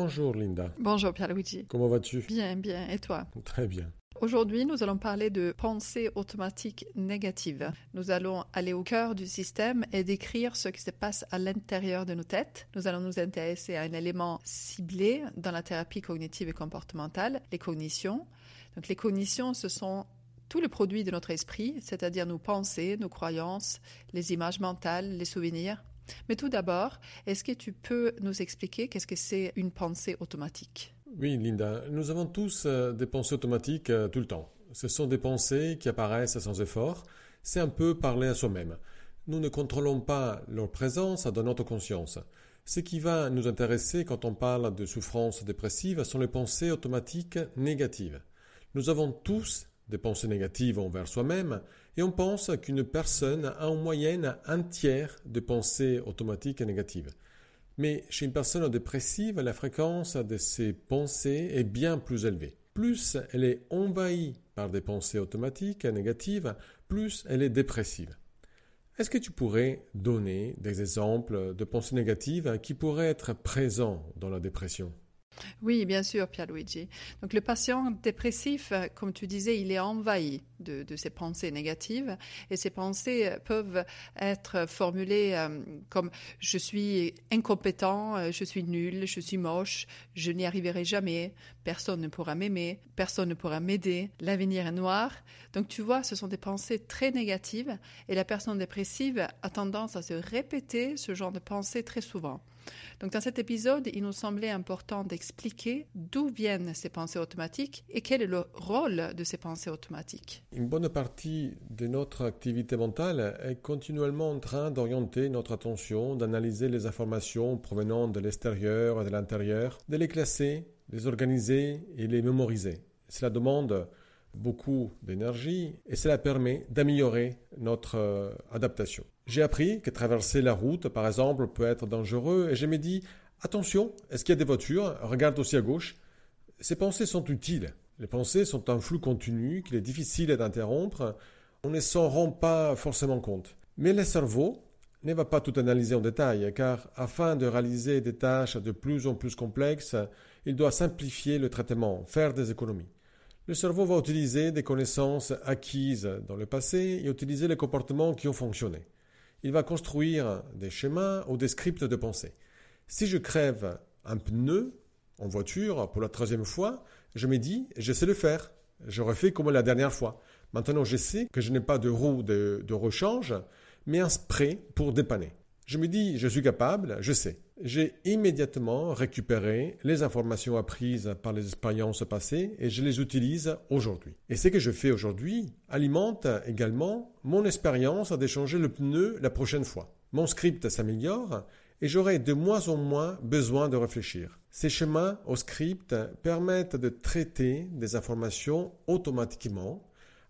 Bonjour Linda. Bonjour Pierluigi. Comment vas-tu? Bien, bien. Et toi? Très bien. Aujourd'hui, nous allons parler de pensée automatique négative. Nous allons aller au cœur du système et décrire ce qui se passe à l'intérieur de nos têtes. Nous allons nous intéresser à un élément ciblé dans la thérapie cognitive et comportementale, les cognitions. Donc les cognitions, ce sont tous les produits de notre esprit, c'est-à-dire nos pensées, nos croyances, les images mentales, les souvenirs. Mais tout d'abord, est-ce que tu peux nous expliquer qu'est-ce que c'est une pensée automatique? Oui, Linda, nous avons tous euh, des pensées automatiques euh, tout le temps. Ce sont des pensées qui apparaissent sans effort. C'est un peu parler à soi-même. Nous ne contrôlons pas leur présence dans notre conscience. Ce qui va nous intéresser quand on parle de souffrance dépressive sont les pensées automatiques négatives. Nous avons tous des pensées négatives envers soi-même, et on pense qu'une personne a en moyenne un tiers de pensées automatiques négatives. Mais chez une personne dépressive, la fréquence de ces pensées est bien plus élevée. Plus elle est envahie par des pensées automatiques négatives, plus elle est dépressive. Est-ce que tu pourrais donner des exemples de pensées négatives qui pourraient être présents dans la dépression? Oui, bien sûr, Pierluigi. Donc le patient dépressif, euh, comme tu disais, il est envahi de, de ces pensées négatives et ces pensées euh, peuvent être formulées euh, comme je suis incompétent, je suis nul, je suis moche, je n'y arriverai jamais, personne ne pourra m'aimer, personne ne pourra m'aider, l'avenir est noir. Donc tu vois, ce sont des pensées très négatives et la personne dépressive a tendance à se répéter ce genre de pensées très souvent. Donc dans cet épisode, il nous semblait important d'expliquer d'où viennent ces pensées automatiques et quel est le rôle de ces pensées automatiques. Une bonne partie de notre activité mentale est continuellement en train d'orienter notre attention, d'analyser les informations provenant de l'extérieur et de l'intérieur, de les classer, les organiser et les mémoriser. Cela demande beaucoup d'énergie et cela permet d'améliorer notre euh, adaptation. J'ai appris que traverser la route, par exemple, peut être dangereux et je me dis attention, est-ce qu'il y a des voitures? Regarde aussi à gauche. Ces pensées sont utiles. Les pensées sont un flux continu qu'il est difficile d'interrompre. On ne s'en rend pas forcément compte. Mais le cerveau ne va pas tout analyser en détail, car afin de réaliser des tâches de plus en plus complexes, il doit simplifier le traitement, faire des économies. Le cerveau va utiliser des connaissances acquises dans le passé et utiliser les comportements qui ont fonctionné il va construire des schémas ou des scripts de pensée. Si je crève un pneu en voiture pour la troisième fois, je me dis, je sais le faire. J'aurais fait comme la dernière fois. Maintenant, je sais que je n'ai pas de roue de, de rechange, mais un spray pour dépanner. Je me dis, je suis capable, je sais. J'ai immédiatement récupéré les informations apprises par les expériences passées et je les utilise aujourd'hui. Et ce que je fais aujourd'hui alimente également mon expérience d'échanger le pneu la prochaine fois. Mon script s'améliore et j'aurai de moins en moins besoin de réfléchir. Ces schémas au script permettent de traiter des informations automatiquement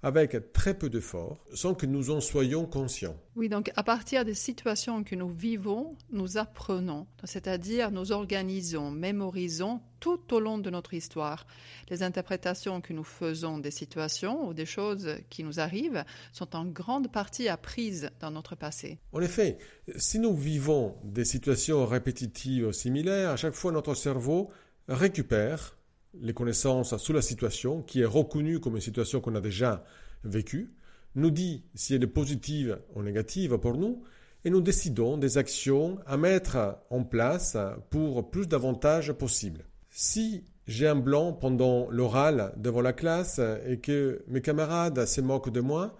avec très peu d'efforts, sans que nous en soyons conscients. Oui, donc à partir des situations que nous vivons, nous apprenons, c'est-à-dire nous organisons, mémorisons tout au long de notre histoire. Les interprétations que nous faisons des situations ou des choses qui nous arrivent sont en grande partie apprises dans notre passé. En effet, si nous vivons des situations répétitives similaires, à chaque fois notre cerveau récupère les connaissances sur la situation, qui est reconnue comme une situation qu'on a déjà vécue, nous dit si elle est positive ou négative pour nous, et nous décidons des actions à mettre en place pour plus d'avantages possibles. Si j'ai un blanc pendant l'oral devant la classe et que mes camarades se moquent de moi,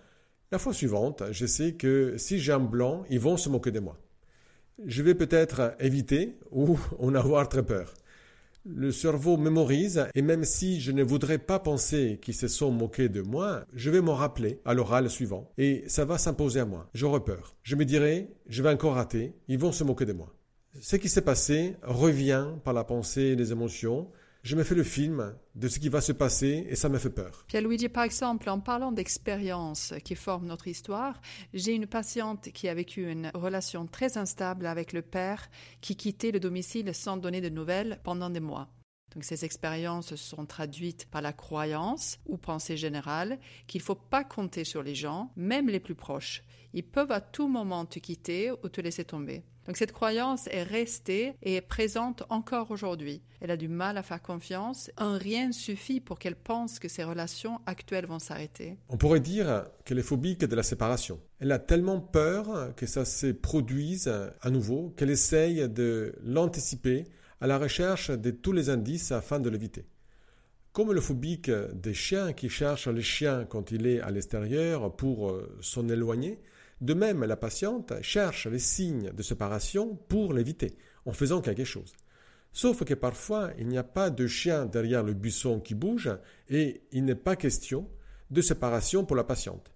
la fois suivante, je sais que si j'ai un blanc, ils vont se moquer de moi. Je vais peut-être éviter ou en avoir très peur. Le cerveau mémorise et même si je ne voudrais pas penser qu'ils se sont moqués de moi, je vais m'en rappeler à l'oral suivant et ça va s'imposer à moi. J'aurai peur. Je me dirai, je vais encore rater, ils vont se moquer de moi. Ce qui s'est passé revient par la pensée et les émotions je me fais le film de ce qui va se passer et ça me fait peur. Pierre-Luigi, par exemple, en parlant d'expériences qui forment notre histoire, j'ai une patiente qui a vécu une relation très instable avec le père qui quittait le domicile sans donner de nouvelles pendant des mois. Donc ces expériences sont traduites par la croyance ou pensée générale qu'il ne faut pas compter sur les gens, même les plus proches. Ils peuvent à tout moment te quitter ou te laisser tomber. Donc cette croyance est restée et est présente encore aujourd'hui. Elle a du mal à faire confiance. Un rien suffit pour qu'elle pense que ses relations actuelles vont s'arrêter. On pourrait dire qu'elle est phobique de la séparation. Elle a tellement peur que ça se produise à nouveau qu'elle essaye de l'anticiper à la recherche de tous les indices afin de l'éviter. Comme le phobique des chiens qui cherchent les chiens quand il est à l'extérieur pour euh, s'en éloigner, de même la patiente cherche les signes de séparation pour l'éviter, en faisant quelque chose. Sauf que parfois il n'y a pas de chien derrière le buisson qui bouge et il n'est pas question de séparation pour la patiente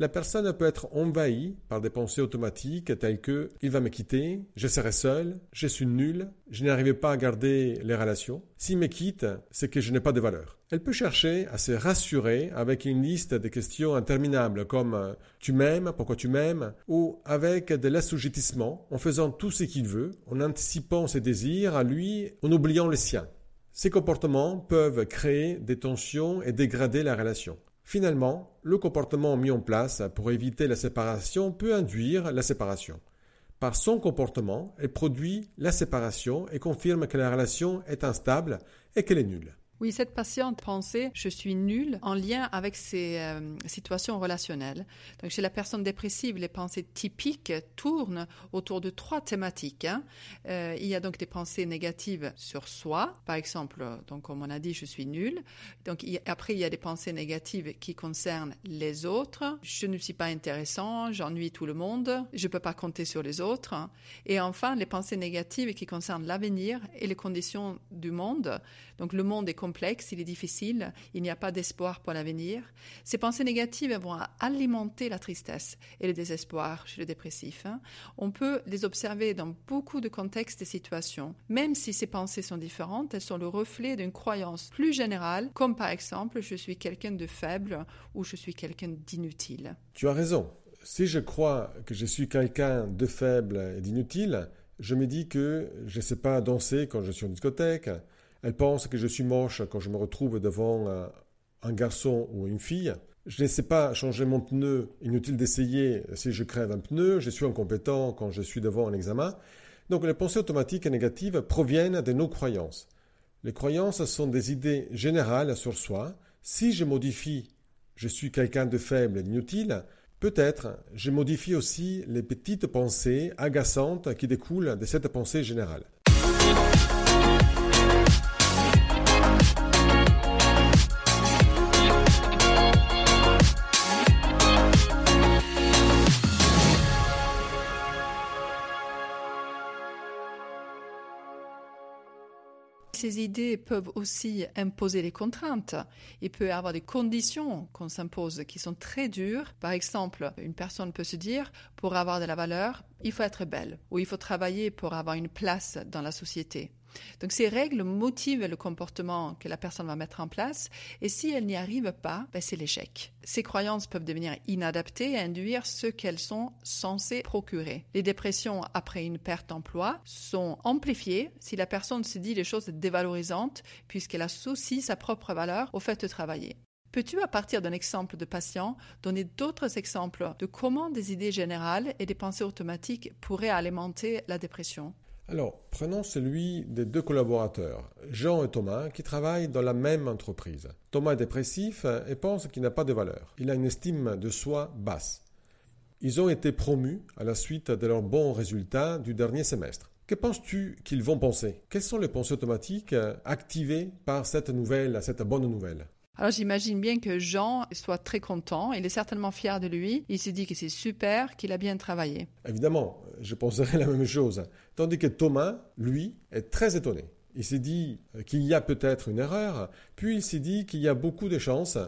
la personne peut être envahie par des pensées automatiques telles que il va me quitter, je serai seul, je suis nul, je n'arrive pas à garder les relations. S'il me quitte, c'est que je n'ai pas de valeur. Elle peut chercher à se rassurer avec une liste de questions interminables comme tu m'aimes, pourquoi tu m'aimes, ou avec de l'assujettissement en faisant tout ce qu'il veut, en anticipant ses désirs à lui, en oubliant les siens. Ces comportements peuvent créer des tensions et dégrader la relation. Finalement, le comportement mis en place pour éviter la séparation peut induire la séparation. Par son comportement, elle produit la séparation et confirme que la relation est instable et qu'elle est nulle. Oui, cette patiente pensait je suis nulle en lien avec ces euh, situations relationnelles. Donc, chez la personne dépressive, les pensées typiques tournent autour de trois thématiques. Hein. Euh, il y a donc des pensées négatives sur soi, par exemple, donc comme on a dit, je suis nulle. Donc, après, il y a des pensées négatives qui concernent les autres. Je ne suis pas intéressant, j'ennuie tout le monde, je ne peux pas compter sur les autres. Et enfin, les pensées négatives qui concernent l'avenir et les conditions du monde. Donc, le monde est complexe, il est difficile, il n'y a pas d'espoir pour l'avenir. Ces pensées négatives vont alimenter la tristesse et le désespoir chez le dépressif. Hein. On peut les observer dans beaucoup de contextes et situations. Même si ces pensées sont différentes, elles sont le reflet d'une croyance plus générale, comme par exemple je suis quelqu'un de faible ou je suis quelqu'un d'inutile. Tu as raison. Si je crois que je suis quelqu'un de faible et d'inutile, je me dis que je ne sais pas danser quand je suis en discothèque, elle pense que je suis moche quand je me retrouve devant un garçon ou une fille. Je ne sais pas changer mon pneu, inutile d'essayer si je crève un pneu, je suis incompétent quand je suis devant un examen. Donc les pensées automatiques et négatives proviennent de nos croyances. Les croyances sont des idées générales sur soi. Si je modifie je suis quelqu'un de faible et d'inutile, peut-être je modifie aussi les petites pensées agaçantes qui découlent de cette pensée générale. Ces idées peuvent aussi imposer des contraintes. Il peut y avoir des conditions qu'on s'impose qui sont très dures. Par exemple, une personne peut se dire, pour avoir de la valeur, il faut être belle ou il faut travailler pour avoir une place dans la société. Donc ces règles motivent le comportement que la personne va mettre en place et si elle n'y arrive pas, ben, c'est l'échec. Ces croyances peuvent devenir inadaptées et induire ce qu'elles sont censées procurer. Les dépressions après une perte d'emploi sont amplifiées si la personne se dit des choses dévalorisantes puisqu'elle associe sa propre valeur au fait de travailler. Peux-tu, à partir d'un exemple de patient, donner d'autres exemples de comment des idées générales et des pensées automatiques pourraient alimenter la dépression? Alors, prenons celui des deux collaborateurs, Jean et Thomas, qui travaillent dans la même entreprise. Thomas est dépressif et pense qu'il n'a pas de valeur. Il a une estime de soi basse. Ils ont été promus à la suite de leurs bons résultats du dernier semestre. Que penses-tu qu'ils vont penser? Quelles sont les pensées automatiques activées par cette nouvelle, cette bonne nouvelle? Alors j'imagine bien que Jean soit très content, il est certainement fier de lui, il se dit que c'est super, qu'il a bien travaillé. Évidemment, je penserais la même chose. Tandis que Thomas, lui, est très étonné. Il s'est dit qu'il y a peut-être une erreur, puis il s'est dit qu'il y a beaucoup de chances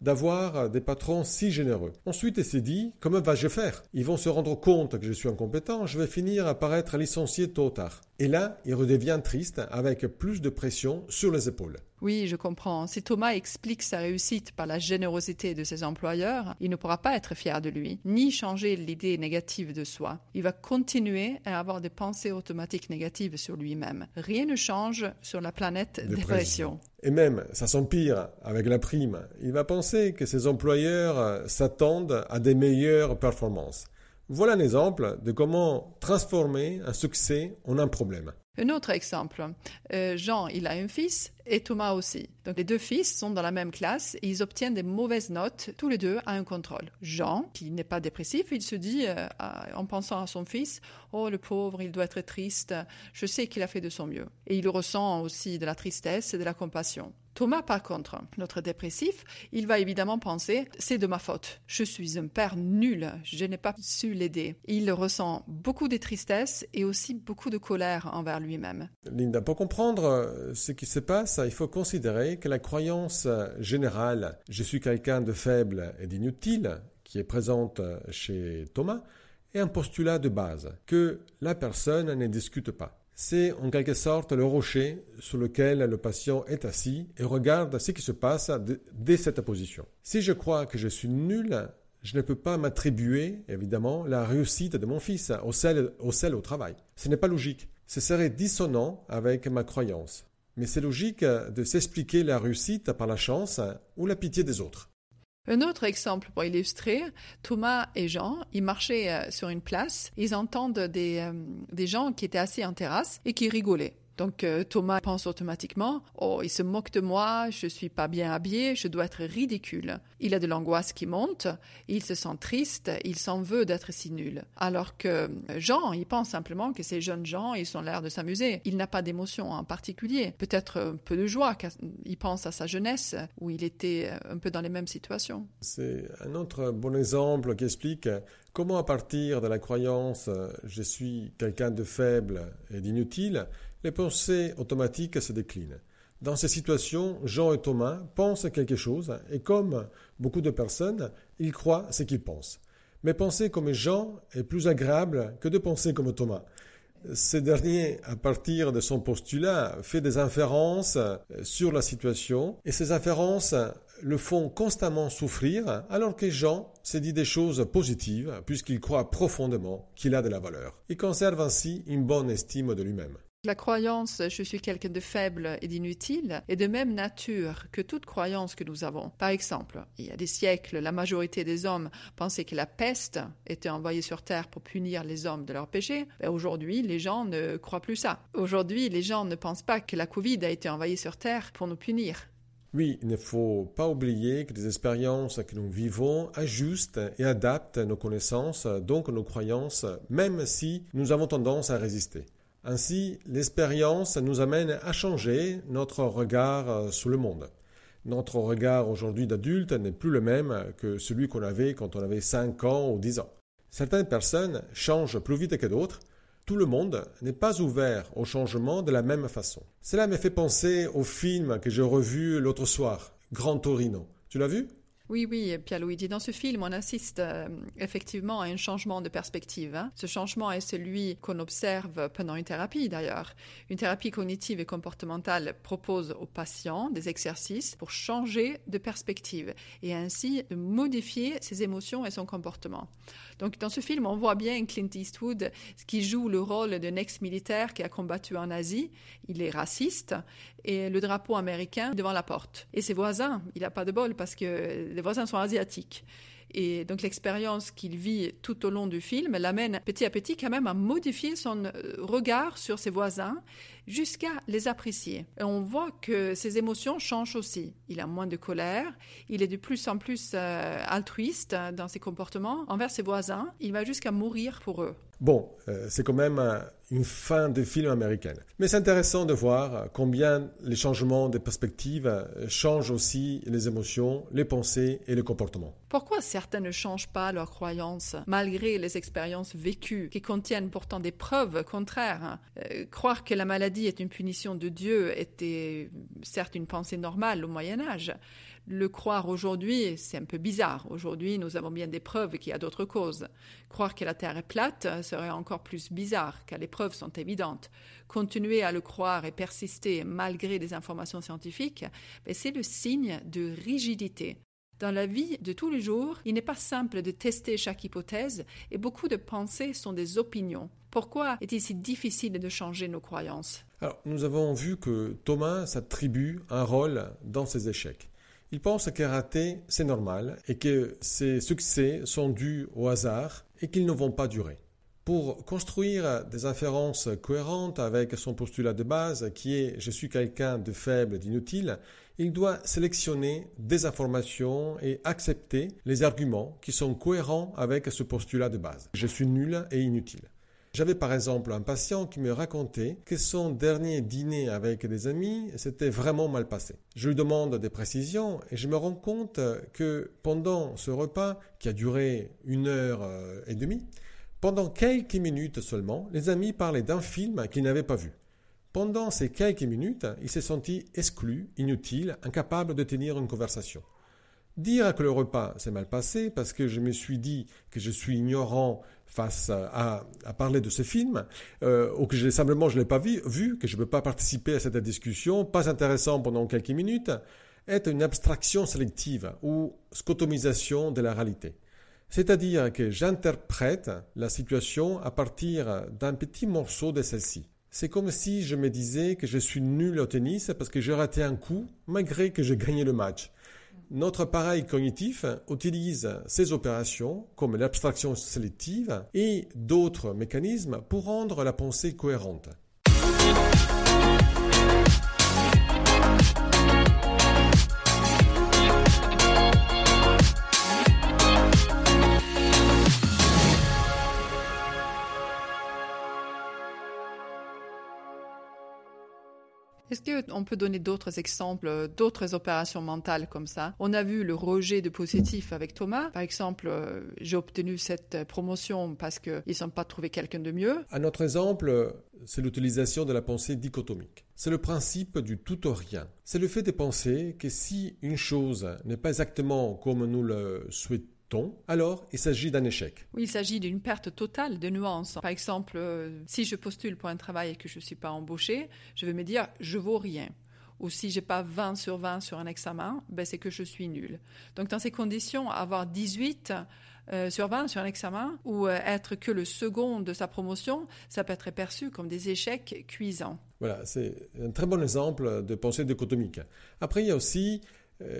d'avoir des patrons si généreux. Ensuite, il s'est dit, comment va-je faire? Ils vont se rendre compte que je suis incompétent, je vais finir par être licencié tôt ou tard. Et là, il redevient triste avec plus de pression sur les épaules. Oui, je comprends. Si Thomas explique sa réussite par la générosité de ses employeurs, il ne pourra pas être fier de lui, ni changer l'idée négative de soi. Il va continuer à avoir des pensées automatiques négatives sur lui-même. Rien ne change sur la planète dépression. Et même, ça s'empire avec la prime. Il va penser que ses employeurs s'attendent à des meilleures performances. Voilà un exemple de comment transformer un succès en un problème. Un autre exemple, euh, Jean, il a un fils et Thomas aussi. Donc les deux fils sont dans la même classe et ils obtiennent des mauvaises notes tous les deux à un contrôle. Jean, qui n'est pas dépressif, il se dit euh, en pensant à son fils, oh le pauvre, il doit être triste, je sais qu'il a fait de son mieux. Et il ressent aussi de la tristesse et de la compassion. Thomas, par contre, notre dépressif, il va évidemment penser c'est de ma faute. Je suis un père nul, je n'ai pas su l'aider. Il ressent beaucoup de tristesse et aussi beaucoup de colère envers lui-même. Linda, pour comprendre euh, ce qui se passe, il faut considérer que la croyance générale je suis quelqu'un de faible et d'inutile qui est présente chez Thomas est un postulat de base que la personne ne discute pas. C'est en quelque sorte le rocher sur lequel le patient est assis et regarde ce qui se passe dès cette position. Si je crois que je suis nul, je ne peux pas m'attribuer, évidemment, la réussite de mon fils au sel au, au travail. Ce n'est pas logique. Ce serait dissonant avec ma croyance. Mais c'est logique de s'expliquer la réussite par la chance ou la pitié des autres. Un autre exemple pour illustrer, Thomas et Jean, ils marchaient euh, sur une place, ils entendent des, euh, des gens qui étaient assis en terrasse et qui rigolaient. Donc euh, Thomas pense automatiquement Oh, il se moque de moi, je suis pas bien habillé, je dois être ridicule. Il a de l'angoisse qui monte, il se sent triste, il s'en veut d'être si nul. Alors que euh, Jean, il pense simplement que ces jeunes gens, ils ont l'air de s'amuser. Il n'a pas d'émotion en particulier, peut-être un peu de joie, il pense à sa jeunesse où il était euh, un peu dans les mêmes situations. C'est un autre bon exemple qui explique comment à partir de la croyance je suis quelqu'un de faible et d'inutile, les pensées automatiques se déclinent. Dans ces situations, Jean et Thomas pensent quelque chose et comme beaucoup de personnes, ils croient ce qu'ils pensent. Mais penser comme Jean est plus agréable que de penser comme Thomas. Ce dernier, à partir de son postulat, fait des inférences sur la situation et ces inférences le font constamment souffrir alors que Jean se dit des choses positives puisqu'il croit profondément qu'il a de la valeur. Il conserve ainsi une bonne estime de lui-même. La croyance je suis quelqu'un de faible et d'inutile est de même nature que toute croyance que nous avons. Par exemple, il y a des siècles, la majorité des hommes pensaient que la peste était envoyée sur Terre pour punir les hommes de leurs péchés. Ben, aujourd'hui, les gens ne croient plus ça. Aujourd'hui, les gens ne pensent pas que la Covid a été envoyée sur Terre pour nous punir. Oui, il ne faut pas oublier que les expériences que nous vivons ajustent et adaptent nos connaissances, donc nos croyances, même si nous avons tendance à résister. Ainsi, l'expérience nous amène à changer notre regard euh, sur le monde. Notre regard aujourd'hui d'adulte n'est plus le même que celui qu'on avait quand on avait 5 ans ou 10 ans. Certaines personnes changent plus vite que d'autres. Tout le monde n'est pas ouvert au changement de la même façon. Cela me fait penser au film que j'ai revu l'autre soir, Grand Torino. Tu l'as vu? Oui, oui, Pierre-Luigi. Dans ce film, on assiste euh, effectivement à un changement de perspective. Hein. Ce changement est celui qu'on observe pendant une thérapie, d'ailleurs. Une thérapie cognitive et comportementale propose aux patients des exercices pour changer de perspective et ainsi modifier ses émotions et son comportement. Donc, dans ce film, on voit bien Clint Eastwood qui joue le rôle d'un ex-militaire qui a combattu en Asie. Il est raciste et le drapeau américain devant la porte. Et ses voisins, il n'a pas de bol parce que les voisins sont asiatiques. Et donc l'expérience qu'il vit tout au long du film l'amène petit à petit quand même à modifier son euh, regard sur ses voisins jusqu'à les apprécier. Et on voit que ses émotions changent aussi. Il a moins de colère, il est de plus en plus euh, altruiste dans ses comportements envers ses voisins, il va jusqu'à mourir pour eux. Bon, euh, c'est quand même une fin de film américaine. Mais c'est intéressant de voir combien les changements de perspective euh, changent aussi les émotions, les pensées et le comportement. Pourquoi certains ne changent pas leurs croyances malgré les expériences vécues qui contiennent pourtant des preuves contraires Croire que la maladie maladie est une punition de Dieu était certes une pensée normale au Moyen Âge. Le croire aujourd'hui, c'est un peu bizarre. Aujourd'hui, nous avons bien des preuves qu'il y a d'autres causes. Croire que la Terre est plate serait encore plus bizarre, car les preuves sont évidentes. Continuer à le croire et persister malgré des informations scientifiques, ben, c'est le signe de rigidité. Dans la vie de tous les jours, il n'est pas simple de tester chaque hypothèse et beaucoup de pensées sont des opinions. Pourquoi est-il si difficile de changer nos croyances Alors, nous avons vu que Thomas s'attribue un rôle dans ses échecs. Il pense qu'un raté, c'est normal et que ses succès sont dus au hasard et qu'ils ne vont pas durer. Pour construire des inférences cohérentes avec son postulat de base qui est je suis quelqu'un de faible, d'inutile, il doit sélectionner des informations et accepter les arguments qui sont cohérents avec ce postulat de base. Je suis nul et inutile. J'avais par exemple un patient qui me racontait que son dernier dîner avec des amis s'était vraiment mal passé. Je lui demande des précisions et je me rends compte que pendant ce repas, qui a duré une heure euh, et demie, pendant quelques minutes seulement, les amis parlaient d'un film qu'ils n'avaient pas vu. Pendant ces quelques minutes, il s'est senti exclu, inutile, incapable de tenir une conversation. Dire que le repas s'est mal passé parce que je me suis dit que je suis ignorant face à, parler de ce film, euh, ou que simplement je ne l'ai pas vu, vu, que je ne peux pas participer à cette discussion, pas intéressant pendant quelques minutes, est une abstraction sélective ou scotomisation de la réalité. C'est-à-dire que j'interprète la situation à partir d'un petit morceau de celle-ci. C'est comme si je me disais que je suis nul au tennis parce que j'ai raté un coup malgré que j'ai gagné le match. Notre appareil cognitif utilise ces opérations, comme l'abstraction sélective, et d'autres mécanismes pour rendre la pensée cohérente. Est-ce qu'on peut donner d'autres exemples, d'autres opérations mentales comme ça? On a vu le rejet de positif avec Thomas. Par exemple, euh, j'ai obtenu cette promotion parce qu'ils ne sont pas trouvé quelqu'un de mieux. Un autre exemple, c'est l'utilisation de la pensée dichotomique. C'est le principe du tout ou rien. C'est le fait de penser que si une chose n'est pas exactement comme nous le souhaitons, alors il s'agit d'un échec. Oui, il s'agit d'une perte totale de nuances. Par exemple, euh, si je postule pour un travail et que je ne suis pas embauché, je vais me dire je vaux rien. Ou si j'ai pas 20 sur 20 sur un examen, ben c'est que je suis nul. Donc dans ces conditions, avoir 18 euh, sur 20 sur un examen ou euh, être que le second de sa promotion, ça peut être perçu comme des échecs cuisants. Voilà, c'est un très bon exemple de pensée dichotomique. Après, il y a aussi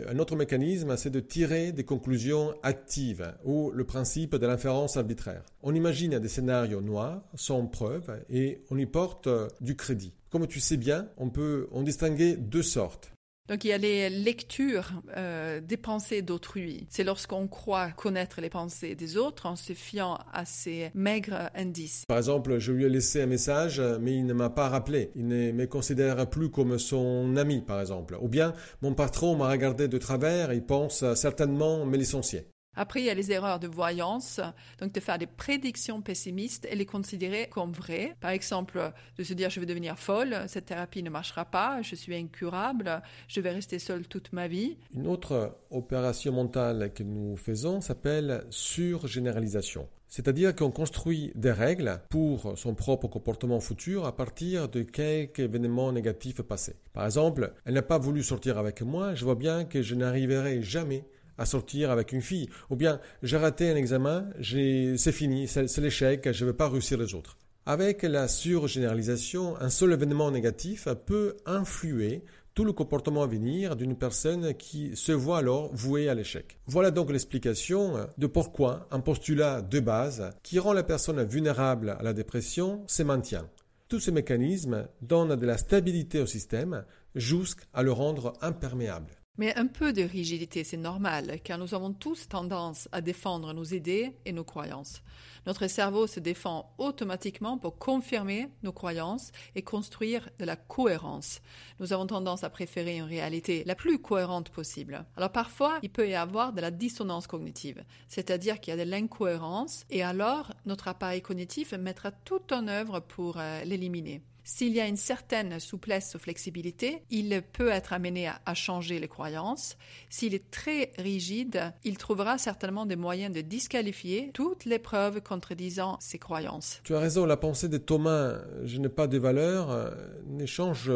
un autre mécanisme, c'est de tirer des conclusions actives ou le principe de l'inférence arbitraire. On imagine des scénarios noirs sans preuve et on y porte euh, du crédit. Comme tu sais bien, on peut en distinguer deux sortes. Donc il y a les lectures euh, des pensées d'autrui. C'est lorsqu'on croit connaître les pensées des autres en se fiant à ces maigres indices. Par exemple, je lui ai laissé un message, mais il ne m'a pas rappelé. Il ne me considère plus comme son ami, par exemple. Ou bien, mon patron m'a regardé de travers, il pense certainement me licencier. Après, il y a les erreurs de voyance, donc de faire des prédictions pessimistes et les considérer comme vraies. Par exemple, de se dire je vais devenir folle, cette thérapie ne marchera pas, je suis incurable, je vais rester seule toute ma vie. Une autre opération mentale que nous faisons s'appelle surgénéralisation. C'est-à-dire qu'on construit des règles pour son propre comportement futur à partir de quelques événements négatifs passés. Par exemple, elle n'a pas voulu sortir avec moi, je vois bien que je n'arriverai jamais à sortir avec une fille. Ou bien, j'ai raté un examen, c'est fini, c'est l'échec, je ne vais pas réussir les autres. Avec la surgénéralisation, un seul événement négatif peut influer tout le comportement à venir d'une personne qui se voit alors vouée à l'échec. Voilà donc l'explication de pourquoi un postulat de base qui rend la personne vulnérable à la dépression se maintient. Tous ces mécanismes donnent de la stabilité au système jusqu'à le rendre imperméable. Mais un peu de rigidité, c'est normal, car nous avons tous tendance à défendre nos idées et nos croyances. Notre cerveau se défend automatiquement pour confirmer nos croyances et construire de la cohérence. Nous avons tendance à préférer une réalité la plus cohérente possible. Alors parfois, il peut y avoir de la dissonance cognitive, c'est-à-dire qu'il y a de l'incohérence, et alors notre appareil cognitif mettra tout en œuvre pour euh, l'éliminer. S'il y a une certaine souplesse ou flexibilité, il peut être amené à, changer les croyances. S'il est très rigide, il trouvera certainement des moyens de disqualifier toutes les preuves contredisant ses croyances. Tu as raison, la pensée de Thomas, je n'ai pas de valeur, euh, n'échange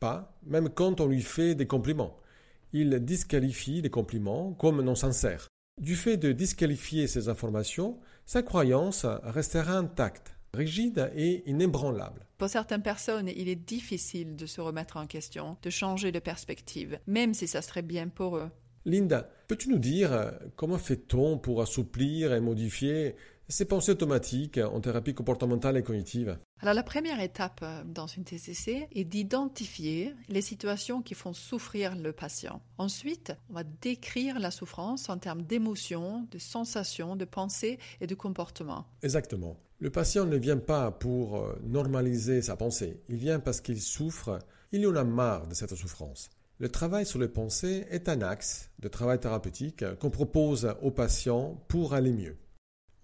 pas, même quand on lui fait des compliments. Il disqualifie les compliments comme non sincères. Du fait de disqualifier ces informations, sa croyance restera intacte rigide et inébranlable. Pour certaines personnes, il est difficile de se remettre en question, de changer de perspective, même si ça serait bien pour eux. Linda, peux-tu nous dire comment fait-on pour assouplir et modifier ces pensées automatiques en thérapie comportementale et cognitive? Alors la première étape euh, dans une TCC est d'identifier les situations qui font souffrir le patient. Ensuite, on va décrire la souffrance en termes d'émotions, de sensations, de pensées et de comportements. Exactement. Le patient ne vient pas pour euh, normaliser sa pensée, il vient parce qu'il souffre, il en a marre de cette souffrance. Le travail sur les pensées est un axe de travail thérapeutique qu'on propose aux patients pour aller mieux.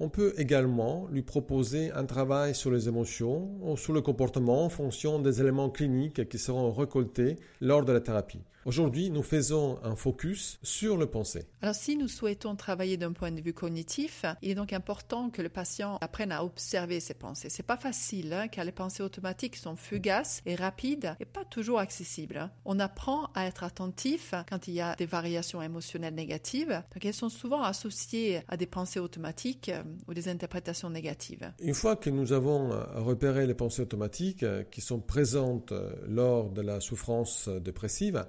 On peut également lui proposer un travail sur les émotions ou sur le comportement en fonction des éléments cliniques qui seront récoltés lors de la thérapie. Aujourd'hui, nous faisons un focus sur le pensée. Alors, si nous souhaitons travailler d'un point de vue cognitif, il est donc important que le patient apprenne à observer ses pensées. C'est pas facile, hein, car les pensées automatiques sont fugaces et rapides et pas toujours accessibles. Hein. On apprend à être attentif quand il y a des variations émotionnelles négatives. Donc, elles sont souvent associées à des pensées automatiques euh, ou des interprétations négatives. Une fois que nous avons euh, repéré les pensées automatiques euh, qui sont présentes lors de la souffrance dépressive,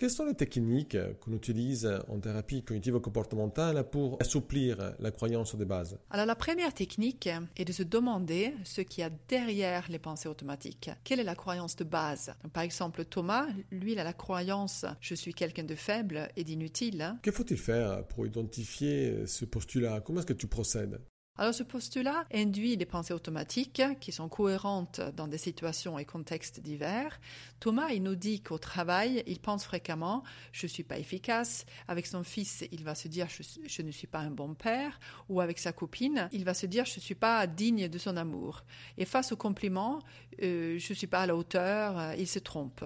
quelles sont les techniques qu'on utilise en thérapie cognitivo-comportementale pour assouplir la croyance de base? Alors la première technique est de se demander ce qu'il y a derrière les pensées automatiques. Quelle est la croyance de base? Par exemple, Thomas, lui, il a la croyance je suis quelqu'un de faible et d'inutile. Que faut-il faire pour identifier ce postulat? Comment est-ce que tu procèdes? Alors ce postulat induit des pensées automatiques qui sont cohérentes dans des situations et contextes divers. Thomas, il nous dit qu'au travail, il pense fréquemment je ne suis pas efficace. Avec son fils, il va se dire je, ne suis pas un bon père. Ou avec sa copine, il va se dire je ne suis pas digne de son amour. Et face au compliment, euh, je ne suis pas à la hauteur, il se trompe.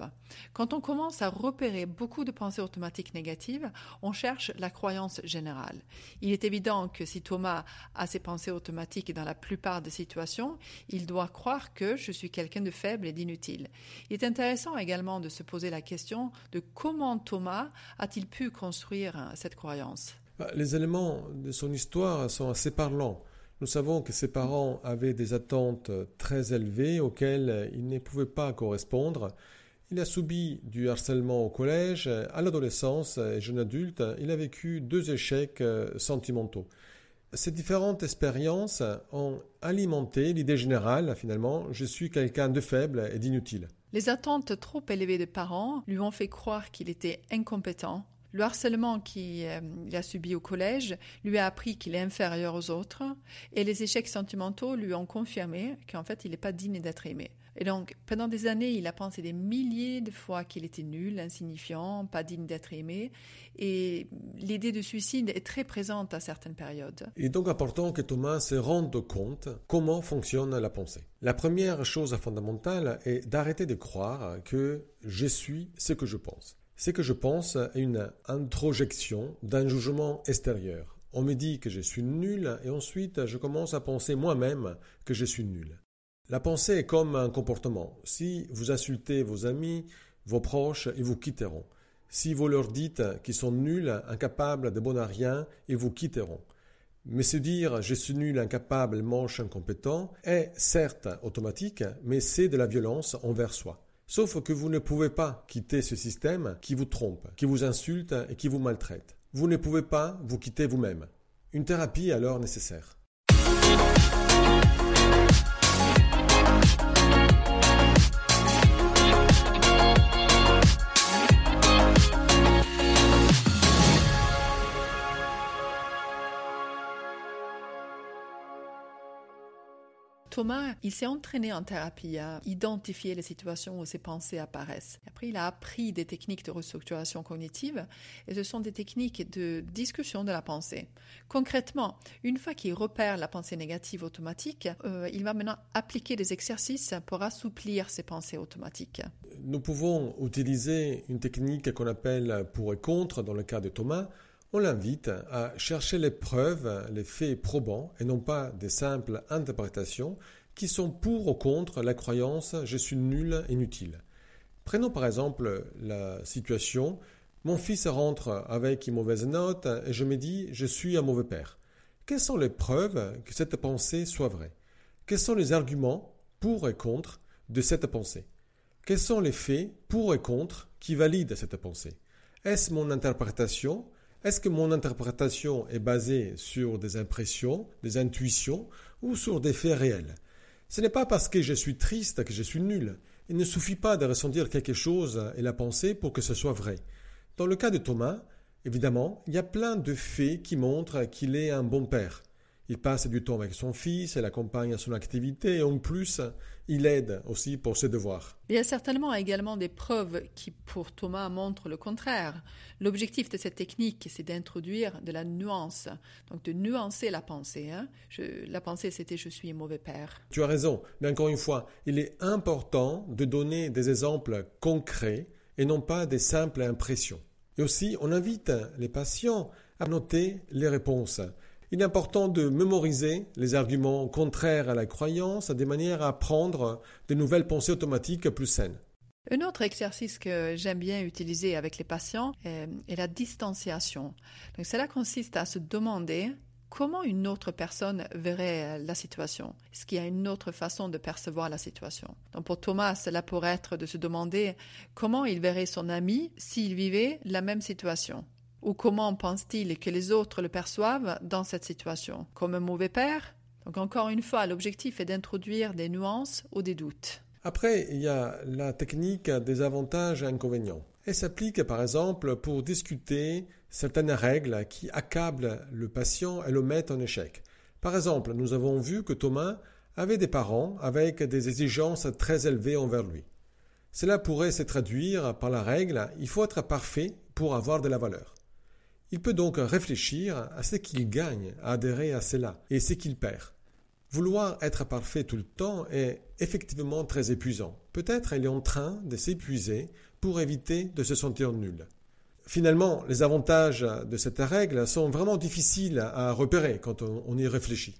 Quand on commence à repérer beaucoup de pensées automatiques négatives, on cherche la croyance générale. Il est évident que si Thomas a ses pensées automatique dans la plupart des situations, il doit croire que je suis quelqu'un de faible et d'inutile. Il est intéressant également de se poser la question de comment Thomas a-t-il pu construire cette croyance bah, Les éléments de son histoire sont assez parlants. Nous savons que ses parents avaient des attentes très élevées auxquelles il ne pouvait pas correspondre. Il a subi du harcèlement au collège, à l'adolescence et jeune adulte, il a vécu deux échecs euh, sentimentaux. Ces différentes expériences ont alimenté l'idée générale, finalement, je suis quelqu'un de faible et d'inutile. Les attentes trop élevées des parents lui ont fait croire qu'il était incompétent. Le harcèlement qu'il euh, a subi au collège lui a appris qu'il est inférieur aux autres. Et les échecs sentimentaux lui ont confirmé qu'en fait, il n'est pas digne d'être aimé. Et donc, pendant des années, il a pensé des milliers de fois qu'il était nul, insignifiant, pas digne d'être aimé. Et l'idée de suicide est très présente à certaines périodes. Il est donc important que Thomas se rende compte comment fonctionne la pensée. La première chose fondamentale est d'arrêter de croire que je suis ce que je pense. Ce que je pense est une introjection d'un jugement extérieur. On me dit que je suis nul et ensuite je commence à penser moi-même que je suis nul. La pensée est comme un comportement. Si vous insultez vos amis, vos proches, ils vous quitteront. Si vous leur dites qu'ils sont nuls, incapables, de bon à rien, ils vous quitteront. Mais se dire je suis nul, incapable, moche, incompétent est certes automatique, mais c'est de la violence envers soi. Sauf que vous ne pouvez pas quitter ce système qui vous trompe, qui vous insulte et qui vous maltraite. Vous ne pouvez pas vous quitter vous-même. Une thérapie est alors nécessaire. Thomas, il s'est entraîné en thérapie à identifier les situations où ses pensées apparaissent. Après, il a appris des techniques de restructuration cognitive et ce sont des techniques de discussion de la pensée. Concrètement, une fois qu'il repère la pensée négative automatique, euh, il va maintenant appliquer des exercices pour assouplir ses pensées automatiques. Nous pouvons utiliser une technique qu'on appelle pour et contre dans le cas de Thomas on l'invite à chercher les preuves, les faits probants, et non pas des simples interprétations qui sont pour ou contre la croyance je suis nul, inutile. Prenons par exemple la situation mon fils rentre avec une mauvaise note et je me dis je suis un mauvais père. Quelles sont les preuves que cette pensée soit vraie? Quels sont les arguments pour et contre de cette pensée? Quels sont les faits pour et contre qui valident cette pensée? Est-ce mon interprétation est-ce que mon interprétation est basée sur des impressions, des intuitions ou sur des faits réels? Ce n'est pas parce que je suis triste que je suis nul. Il ne suffit pas de ressentir quelque chose et la penser pour que ce soit vrai. Dans le cas de Thomas, évidemment, il y a plein de faits qui montrent qu'il est un bon père. Il passe du temps avec son fils, il l'accompagne à son activité et en plus, il aide aussi pour ses devoirs. Il y a certainement également des preuves qui, pour Thomas, montrent le contraire. L'objectif de cette technique, c'est d'introduire de la nuance, donc de nuancer la pensée. Hein. la pensée, c'était je suis un mauvais père. Tu as raison, mais encore une fois, il est important de donner des exemples concrets et non pas des simples impressions. Et aussi, on invite les patients à noter les réponses. Il est important de mémoriser les arguments contraires à la croyance de manière à apprendre de nouvelles pensées automatiques plus saines. Un autre exercice que j'aime bien utiliser avec les patients est, la distanciation. Donc cela consiste à se demander comment une autre personne verrait la situation. Est-ce qu'il y a une autre façon de percevoir la situation? Donc pour Thomas, cela pourrait être de se demander comment il verrait son ami s'il vivait la même situation. Ou comment pense-t-il que les autres le perçoivent dans cette situation? Comme un mauvais père? Donc encore une fois, l'objectif est d'introduire des nuances ou des doutes. Après, il y a la technique des avantages et inconvénients. Elle s'applique par exemple pour discuter certaines règles qui accablent le patient et le mettent en échec. Par exemple, nous avons vu que Thomas avait des parents avec des exigences très élevées envers lui. Cela pourrait se traduire par la règle il faut être parfait pour avoir de la valeur. Il peut donc réfléchir à ce qu'il gagne à adhérer à cela et ce qu'il perd. Vouloir être parfait tout le temps est effectivement très épuisant. Peut-être il est en train de s'épuiser pour éviter de se sentir nul. Finalement, les avantages de cette règle sont vraiment difficiles à repérer quand on, y réfléchit.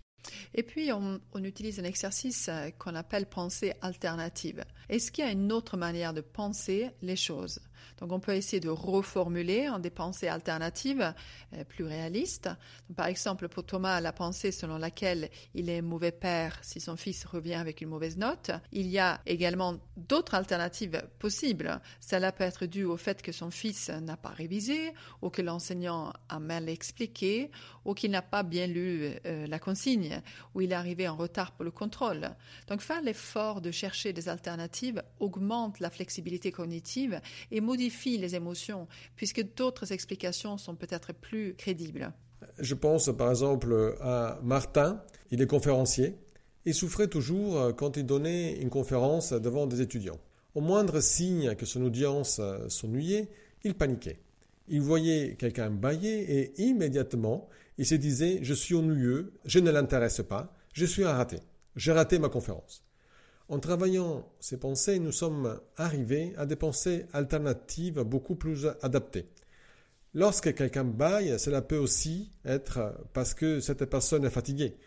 Et puis, on, on, utilise un exercice qu'on appelle pensée alternative. Est-ce qu'il y a une autre manière de penser les choses? Donc on peut essayer de reformuler en des pensées alternatives euh, plus réalistes. par exemple, pour Thomas, la pensée selon laquelle il est mauvais père si son fils revient avec une mauvaise note. Il y a également d'autres alternatives possibles. Cela peut être dû au fait que son fils n'a pas révisé ou que l'enseignant a mal expliqué ou qu'il n'a pas bien lu euh, la consigne ou il est arrivé en retard pour le contrôle. Donc faire l'effort de chercher des alternatives augmente la flexibilité cognitive et modifie les émotions, puisque d'autres explications sont peut-être plus crédibles. Je pense par exemple à Martin, il est conférencier. Il souffrait toujours quand il donnait une conférence devant des étudiants. Au moindre signe que son audience s'ennuyait, il paniquait. Il voyait quelqu'un bailler et immédiatement, il se disait Je suis ennuyeux, je ne l'intéresse pas, je suis un raté, j'ai raté ma conférence. En travaillant ces pensées, nous sommes arrivés à des pensées alternatives beaucoup plus adaptées. Lorsque quelqu'un baille, cela peut aussi être parce que cette personne est fatiguée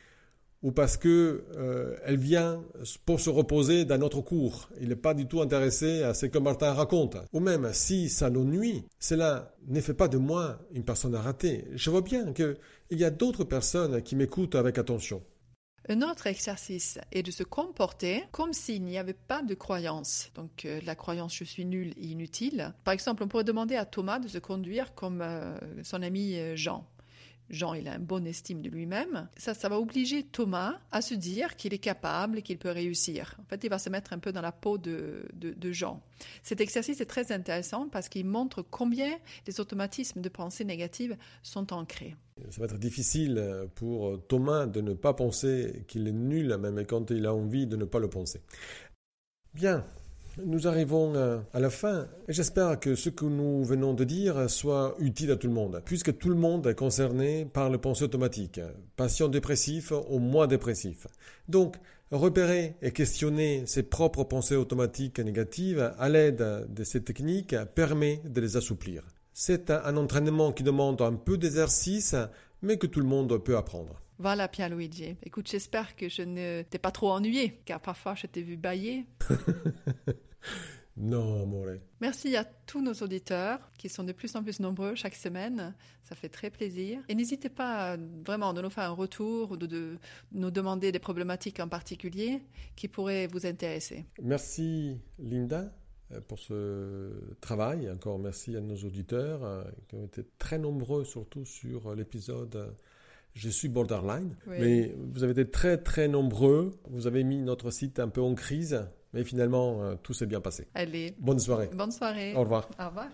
ou parce qu'elle euh, vient pour se reposer d'un autre cours. Il n'est pas du tout intéressé à ce que Martin raconte. Ou même si ça l'ennuie, cela ne fait pas de moi une personne ratée. Je vois bien qu'il y a d'autres personnes qui m'écoutent avec attention. Un autre exercice est de se comporter comme s'il n'y avait pas de croyance. Donc euh, la croyance je suis nul et inutile. Par exemple, on pourrait demander à Thomas de se conduire comme euh, son ami euh, Jean. Jean, il a une bonne estime de lui-même, ça, ça va obliger Thomas à se dire qu'il est capable et qu'il peut réussir. En fait, il va se mettre un peu dans la peau de, de, Jean. Cet exercice est très intéressant parce qu'il montre combien les automatismes de pensée négative sont ancrés. Ça va être difficile pour Thomas de ne pas penser qu'il est nul, même quand il a envie de ne pas le penser. Bien, nous arrivons euh, à la fin et j'espère que ce que nous venons de dire soit utile à tout le monde, puisque tout le monde est concerné par le pensée automatique, patient dépressif ou moins dépressif. Donc, repérer et questionner ses propres pensées automatiques négatives à l'aide de ces techniques permet de les assouplir. C'est un entraînement qui demande un peu d'exercice, mais que tout le monde peut apprendre. Voilà, Pierluigi. Écoute, j'espère que je ne t'ai pas trop ennuyé, car parfois je t'ai vu bailler. non, amore. Merci à tous nos auditeurs qui sont de plus en plus nombreux chaque semaine. Ça fait très plaisir. Et n'hésitez pas vraiment de nous faire un retour ou de, nous demander des problématiques en particulier qui pourraient vous intéresser. Merci, Linda euh, pour ce travail. Encore merci à nos auditeurs euh, qui ont été très nombreux, surtout sur l'épisode je suis borderline. Mais vous avez été très très nombreux. Vous avez mis notre site un peu en crise. Mais finalement, euh, tout s'est bien passé. Allez. Bonne soirée. Bonne soirée. Au revoir. Au revoir.